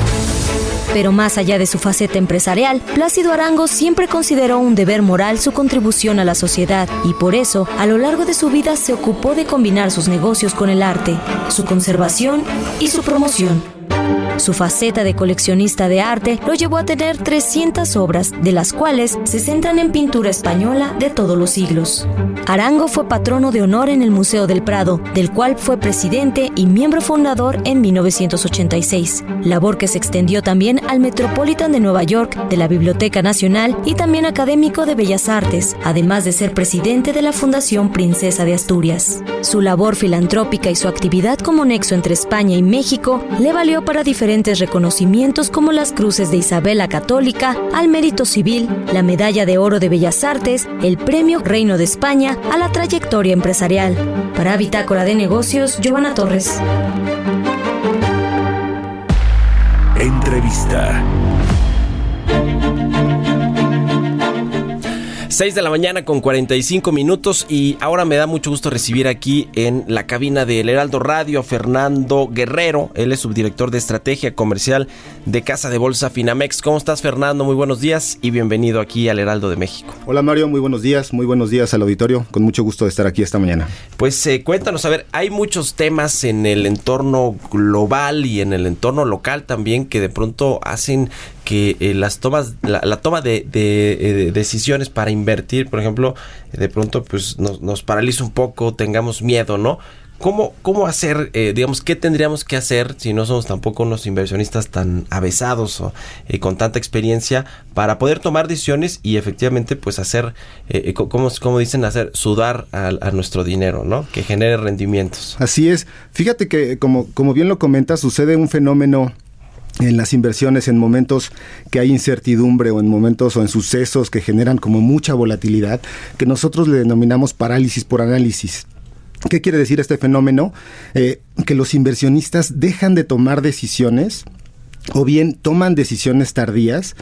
Pero más allá de su faceta empresarial, Plácido Arango siempre consideró un deber moral su contribución a la sociedad y por eso, a lo largo de su vida se ocupó de combinar sus negocios con el arte, su conservación y su promoción. Su faceta de coleccionista de arte lo llevó a tener 300 obras, de las cuales se centran en pintura española de todos los siglos. Arango fue patrono de honor en el Museo del Prado, del cual fue presidente y miembro fundador en 1986, labor que se extendió también al Metropolitan de Nueva York, de la Biblioteca Nacional y también académico de Bellas Artes, además de ser presidente de la Fundación Princesa de Asturias. Su labor filantrópica y su actividad como nexo entre España y México le valió para diferentes diferentes reconocimientos como las Cruces de Isabela Católica, al Mérito Civil, la Medalla de Oro de Bellas Artes, el Premio Reino de España a la trayectoria empresarial. Para Bitácora de Negocios, Giovanna Torres. Entrevista. 6 de la mañana con 45 minutos y ahora me da mucho gusto recibir aquí en la cabina del Heraldo Radio a Fernando Guerrero. Él es subdirector de estrategia comercial de Casa de Bolsa Finamex. ¿Cómo estás Fernando? Muy buenos días y bienvenido aquí al Heraldo de México. Hola Mario, muy buenos días, muy buenos días al auditorio. Con mucho gusto de estar aquí esta mañana. Pues eh, cuéntanos, a ver, hay muchos temas en el entorno global y en el entorno local también que de pronto hacen que eh, las tomas, la, toma de, eh, decisiones para invertir, por ejemplo, de pronto pues nos, nos paraliza un poco, tengamos miedo, ¿no? ¿Cómo, cómo hacer, eh, digamos, qué tendríamos que hacer si no somos tampoco unos inversionistas tan avesados o con tanta experiencia para poder tomar decisiones y efectivamente pues hacer, como, como dicen, hacer sudar a, a, nuestro dinero, ¿no? Que genere rendimientos. Así es. Fíjate que como, como bien lo comentas, sucede un fenómeno en las inversiones en momentos que hay incertidumbre o en momentos o en sucesos que generan como mucha volatilidad, que nosotros le denominamos parálisis por análisis. ¿Qué quiere decir este fenómeno? Eh, que los inversionistas dejan de tomar decisiones o bien toman decisiones tardías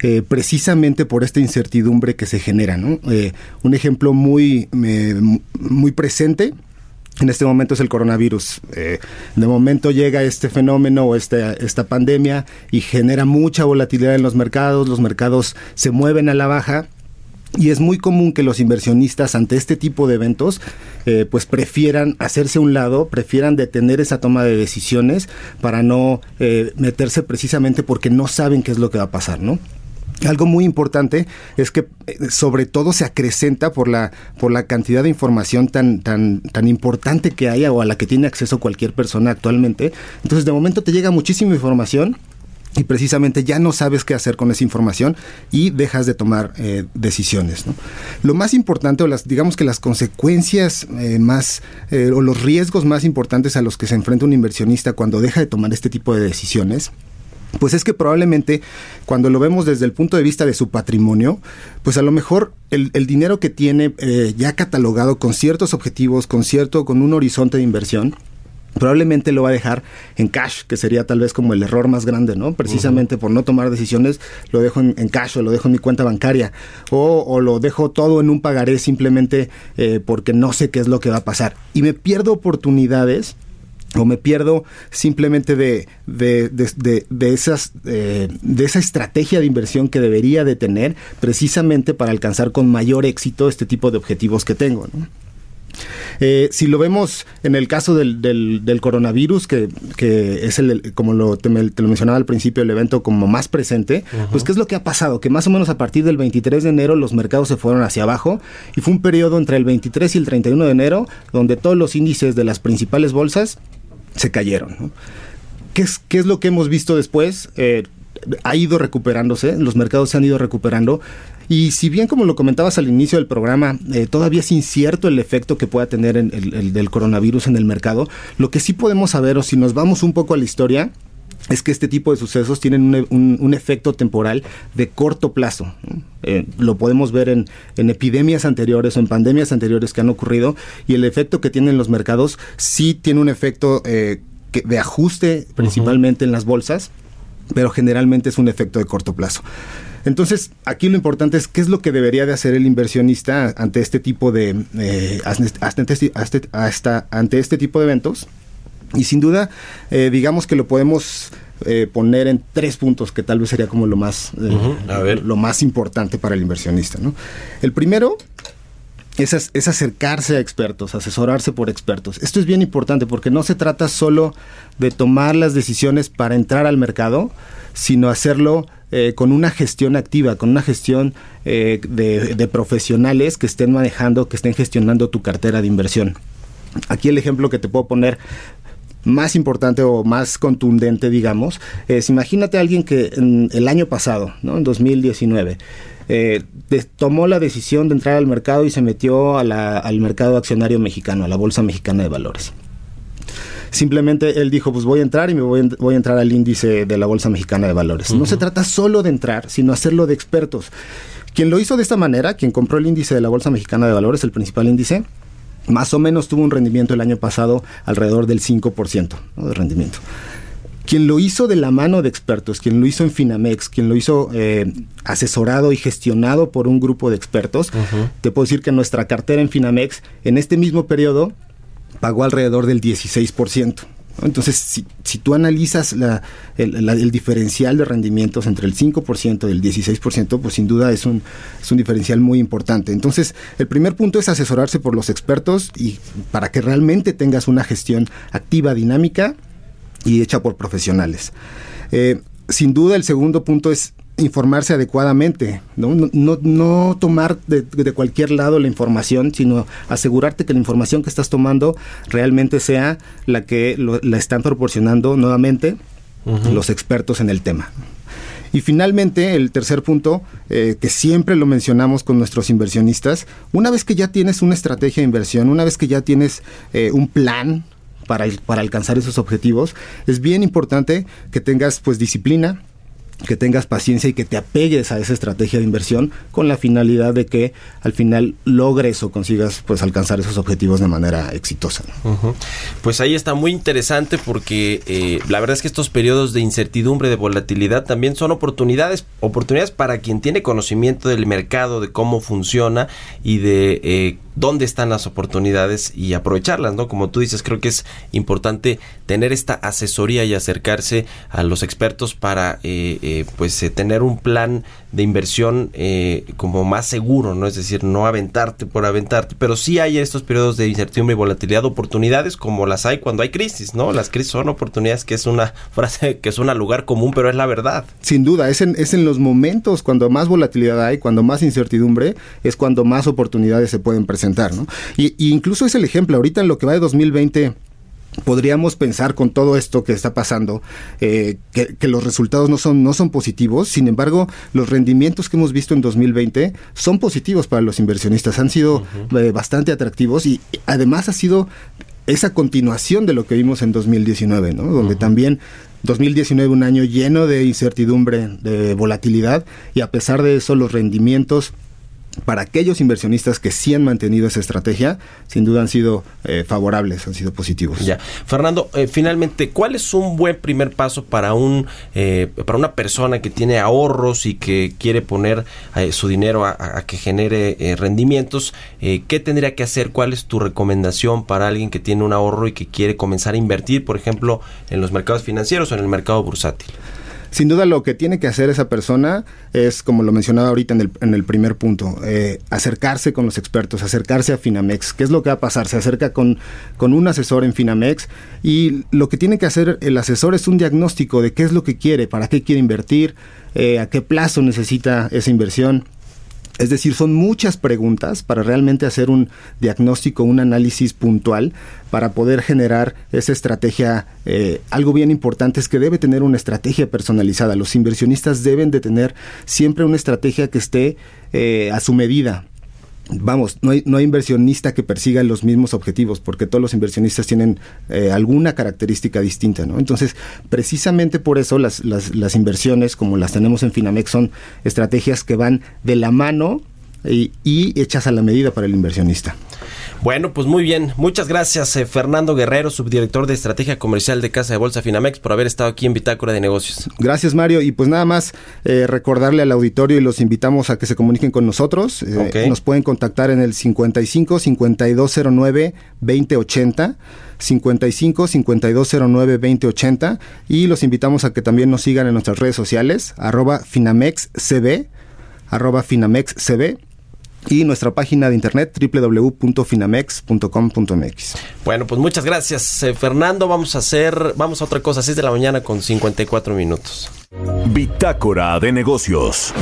eh, precisamente por esta incertidumbre que se genera. Eh, un ejemplo muy, muy presente en este momento es el coronavirus. Eh, de momento llega este fenómeno o esta, esta pandemia y genera mucha volatilidad en los mercados, los mercados se mueven a la baja y es muy común que los inversionistas ante este tipo de eventos eh, pues prefieran hacerse a un lado, prefieran detener esa toma de decisiones para no eh, meterse precisamente porque no saben qué es lo que va a pasar, ¿no? Algo muy importante es que eh, sobre todo se acrecenta por la, por la cantidad de información tan, tan, tan importante que hay o a la que tiene acceso cualquier persona actualmente. Entonces de momento te llega muchísima información y precisamente ya no sabes qué hacer con esa información y dejas de tomar eh, decisiones. Lo más importante, o las, digamos que las consecuencias eh, más, o los riesgos más importantes a los que se enfrenta un inversionista cuando deja de tomar este tipo de decisiones, pues es que probablemente cuando lo vemos desde el punto de vista de su patrimonio, pues a lo mejor el, dinero que tiene eh, ya catalogado con ciertos objetivos, con cierto, con un horizonte de inversión, probablemente lo va a dejar en cash, que sería tal vez como el error más grande, ¿no? Precisamente por no tomar decisiones, lo dejo en, cash o lo dejo en mi cuenta bancaria o, lo dejo todo en un pagaré simplemente eh, porque no sé qué es lo que va a pasar. Y me pierdo oportunidades o me pierdo simplemente de, de, de, de esas, eh, de esa estrategia de inversión que debería de tener precisamente para alcanzar con mayor éxito este tipo de objetivos que tengo. Eh, si lo vemos en el caso del, del, coronavirus, que, que, es el, como lo, te, lo mencionaba al principio, el evento como más presente, pues ¿qué es lo que ha pasado? Que más o menos a partir del 23 de enero los mercados se fueron hacia abajo y fue un periodo entre el 23 y el 31 de enero donde todos los índices de las principales bolsas se cayeron. ¿Qué, es, ¿Qué es lo que hemos visto después? Eh, ha ido recuperándose, los mercados se han ido recuperando. Y si bien, como lo comentabas al inicio del programa, eh, todavía es incierto el efecto que pueda tener el, del coronavirus en el mercado, lo que sí podemos saber, o si nos vamos un poco a la historia, es que este tipo de sucesos tienen un, efecto temporal de corto plazo. Eh, lo podemos ver en, epidemias anteriores o en pandemias anteriores que han ocurrido y el efecto que tienen los mercados sí tiene un efecto eh, de ajuste principalmente en las bolsas, pero generalmente es un efecto de corto plazo. Entonces, aquí lo importante es qué es lo que debería de hacer el inversionista ante este tipo de eh, ante este tipo de eventos y sin duda, eh, digamos que lo podemos eh, poner en tres puntos que tal vez sería como lo más, eh, lo más importante para el inversionista. ¿no? El primero es, es, acercarse a expertos, asesorarse por expertos. Esto es bien importante porque no se trata solo de tomar las decisiones para entrar al mercado, sino hacerlo con una gestión activa, con una gestión de, de profesionales que estén manejando, que estén gestionando tu cartera de inversión. Aquí el ejemplo que te puedo poner más importante o más contundente, digamos, es imagínate a alguien que en el año pasado, ¿no? en 2019, eh, tomó la decisión de entrar al mercado y se metió al mercado accionario mexicano, a la Bolsa Mexicana de Valores. Simplemente él dijo, pues voy a entrar y me voy, a entrar al índice de la Bolsa Mexicana de Valores. No se trata solo de entrar, sino hacerlo de expertos. Quien lo hizo de esta manera, quien compró el índice de la Bolsa Mexicana de Valores, el principal índice, más o menos tuvo un rendimiento el año pasado alrededor del 5% de rendimiento. Quien lo hizo de la mano de expertos, quien lo hizo en Finamex, quien lo hizo eh, asesorado y gestionado por un grupo de expertos, te puedo decir que nuestra cartera en Finamex en este mismo periodo pagó alrededor del 16%. Entonces, si, tú analizas el, diferencial de rendimientos entre el 5% y el 16%, pues sin duda es un, es un diferencial muy importante. Entonces, el primer punto es asesorarse por los expertos y para que realmente tengas una gestión activa, dinámica y hecha por profesionales. Eh, sin duda, el segundo punto es informarse adecuadamente, no, no, no tomar de, cualquier lado la información, sino asegurarte que la información que estás tomando realmente sea la que la están proporcionando nuevamente los expertos en el tema. Y finalmente, el tercer punto, eh, que siempre lo mencionamos con nuestros inversionistas, una vez que ya tienes una estrategia de inversión, una vez que ya tienes eh, un plan para, para alcanzar esos objetivos, es bien importante que tengas pues disciplina, que tengas paciencia y que te apegues a esa estrategia de inversión con la finalidad de que al final logres o consigas pues alcanzar esos objetivos de manera exitosa. Pues ahí está muy interesante porque eh, la verdad es que estos periodos de incertidumbre, de volatilidad también son oportunidades, oportunidades para quien tiene conocimiento del mercado, de cómo funciona y de eh, dónde están las oportunidades y aprovecharlas, ¿no? Como tú dices, creo que es importante tener esta asesoría y acercarse a los expertos para, eh, eh, pues, eh, tener un plan de inversión como más seguro, ¿no? Es decir, no aventarte por aventarte, pero sí hay estos periodos de incertidumbre y volatilidad, oportunidades como las hay cuando hay crisis, ¿no? Las crisis son oportunidades, que es una frase que suena lugar común, pero es la verdad. Sin duda, es en, es en los momentos cuando más volatilidad hay, cuando más incertidumbre, es cuando más oportunidades se pueden presentar y, incluso es el ejemplo, ahorita en lo que va de 2020 podríamos pensar con todo esto que está pasando eh, que, los resultados no son, no son positivos, sin embargo los rendimientos que hemos visto en 2020 son positivos para los inversionistas, han sido eh, bastante atractivos y además ha sido esa continuación de lo que vimos en 2019, ¿no? donde también 2019 un año lleno de incertidumbre, de volatilidad y a pesar de eso los rendimientos para aquellos inversionistas que sí han mantenido esa estrategia, sin duda han sido eh, favorables, han sido positivos. Ya, Fernando, eh, finalmente, ¿cuál es un buen primer paso para un eh, para una persona que tiene ahorros y que quiere poner su dinero a, que genere rendimientos? ¿Qué tendría que hacer? ¿Cuál es tu recomendación para alguien que tiene un ahorro y que quiere comenzar a invertir, por ejemplo, en los mercados financieros o en el mercado bursátil? Sin duda lo que tiene que hacer esa persona es, como lo mencionaba ahorita en el, en el primer punto, eh, acercarse con los expertos, acercarse a Finamex. ¿Qué es lo que va a pasar? Se acerca con, con un asesor en Finamex y lo que tiene que hacer el asesor es un diagnóstico de qué es lo que quiere, para qué quiere invertir, eh, a qué plazo necesita esa inversión Es decir, son muchas preguntas para realmente hacer un diagnóstico, un análisis puntual para poder generar esa estrategia. Eh, algo bien importante es que debe tener una estrategia personalizada. Los inversionistas deben de tener siempre una estrategia que esté eh, a su medida vamos, no hay, no hay inversionista que persiga los mismos objetivos, porque todos los inversionistas tienen eh, alguna característica distinta, ¿no? Entonces, precisamente por eso las, las, las, inversiones, como las tenemos en Finamex, son estrategias que van de la mano y, y hechas a la medida para el inversionista. Bueno, pues muy bien. Muchas gracias, eh, Fernando Guerrero, subdirector de Estrategia Comercial de Casa de Bolsa Finamex, por haber estado aquí en Bitácora de Negocios. Gracias, Mario. Y pues nada más eh, recordarle al auditorio y los invitamos a que se comuniquen con nosotros. Eh, Nos pueden contactar en el 55 5209 2080. 55 5209 2080 y los invitamos a que también nos sigan en nuestras redes sociales arroba finamexcb arroba finamexcb y nuestra página de internet www.finamex.com.mx. Bueno, pues muchas gracias, eh, Fernando. Vamos a hacer, vamos a otra cosa, 6 de la mañana con 54 minutos. Bitácora de negocios.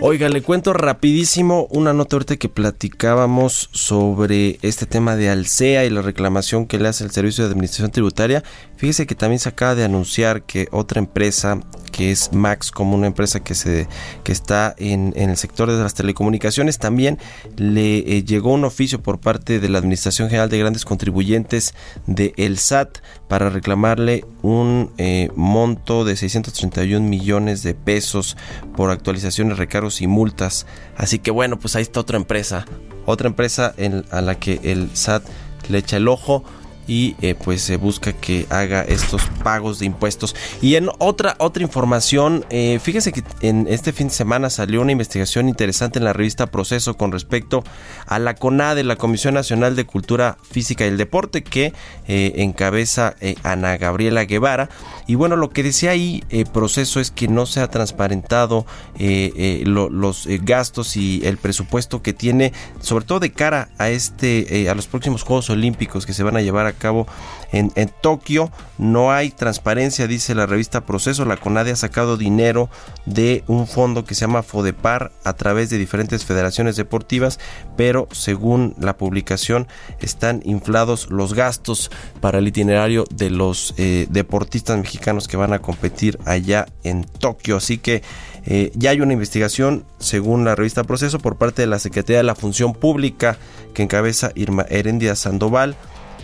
Oiga, le cuento rapidísimo una nota ahorita que platicábamos sobre este tema de Alsea y la reclamación que le hace el Servicio de Administración Tributaria. Fíjese que también se acaba de anunciar que otra empresa que es Max, como una empresa que se que está en, el sector de las telecomunicaciones, también le eh, llegó un oficio por parte de la Administración General de Grandes Contribuyentes de el SAT para reclamarle un eh, monto de 631 millones de pesos por actualizaciones, recargos y multas. Así que bueno, pues ahí está otra empresa, otra empresa en, a la que el SAT le echa el ojo y eh, pues se busca que haga estos pagos de impuestos. Y en otra, otra información, eh, fíjese que en este fin de semana salió una investigación interesante en la revista Proceso con respecto a la CONADE, la Comisión Nacional de Cultura Física y el Deporte, que eh, encabeza Ana Gabriela Guevara. Y bueno, lo que decía ahí Proceso es que no se ha transparentado los gastos y el presupuesto que tiene, sobre todo de cara a este, a los próximos Juegos Olímpicos que se van a llevar a cabo en, Tokio. No hay transparencia, dice la revista Proceso. La CONADE ha sacado dinero de un fondo que se llama FODEPAR a través de diferentes federaciones deportivas, pero según la publicación están inflados los gastos para el itinerario de los eh, deportistas mexicanos que van a competir allá en Tokio. Así que eh, ya hay una investigación, según la revista Proceso, por parte de la Secretaría de la Función Pública que encabeza Irma Herendia Sandoval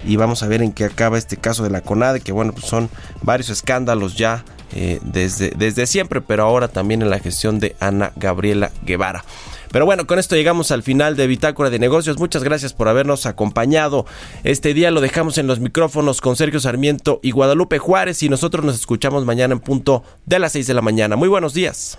y vamos a ver en qué acaba este caso de la CONADE, que bueno, pues son varios escándalos ya eh, desde, desde siempre, pero ahora también en la gestión de Ana Gabriela Guevara. Pero bueno, con esto llegamos al final de Bitácora de Negocios. Muchas gracias por habernos acompañado. Este día lo dejamos en los micrófonos con Sergio Sarmiento y Guadalupe Juárez y nosotros nos escuchamos mañana en punto de las 6 de la mañana. Muy buenos días.